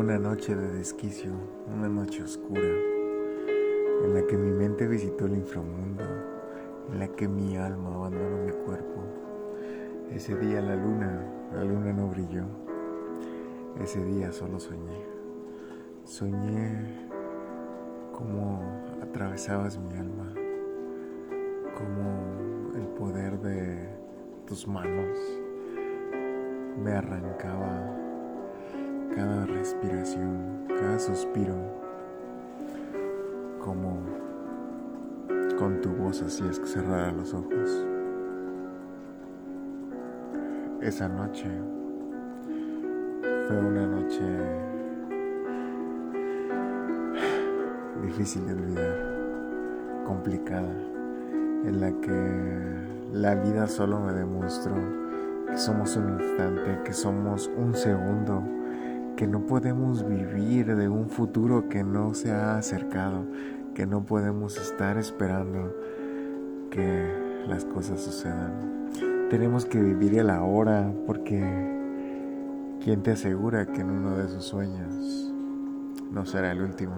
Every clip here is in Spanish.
una noche de desquicio, una noche oscura, en la que mi mente visitó el inframundo, en la que mi alma abandonó mi cuerpo. Ese día la luna, la luna no brilló. Ese día solo soñé. Soñé como atravesabas mi alma, como el poder de tus manos me arrancaba cada respiración, cada suspiro, como con tu voz hacías que cerrara los ojos. Esa noche fue una noche difícil de olvidar, complicada, en la que la vida solo me demostró que somos un instante, que somos un segundo que no podemos vivir de un futuro que no se ha acercado, que no podemos estar esperando que las cosas sucedan. Tenemos que vivir el ahora porque ¿quién te asegura que en uno de sus sueños no será el último?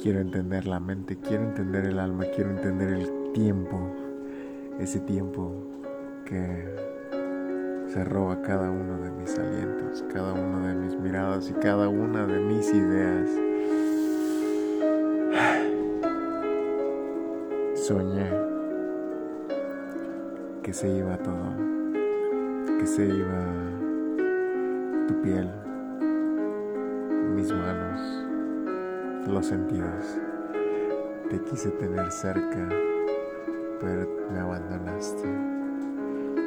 Quiero entender la mente, quiero entender el alma, quiero entender el tiempo, ese tiempo que se roba cada uno de mis alientos, cada uno de mis miradas y cada una de mis ideas. Soñé que se iba todo, que se iba tu piel, mis manos, los sentidos. Te quise tener cerca, pero me abandonaste.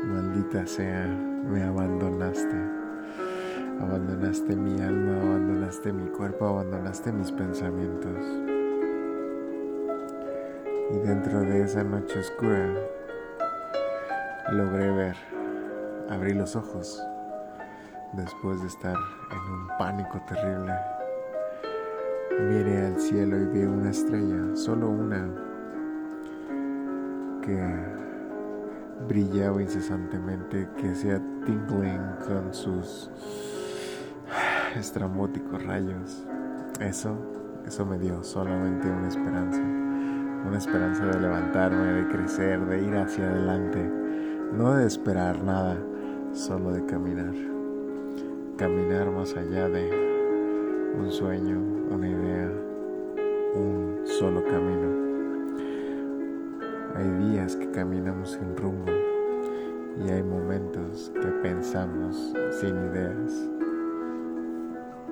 Maldita sea me abandonaste. Abandonaste mi alma, abandonaste mi cuerpo, abandonaste mis pensamientos. Y dentro de esa noche oscura logré ver, abrí los ojos después de estar en un pánico terrible. Miré al cielo y vi una estrella, solo una, que brillaba incesantemente, que hacía tingling con sus estrambóticos rayos. Eso, eso me dio solamente una esperanza. Una esperanza de levantarme, de crecer, de ir hacia adelante. No de esperar nada, solo de caminar. Caminar más allá de un sueño, una idea, un solo camino. Hay días que caminamos sin rumbo y hay momentos que pensamos sin ideas.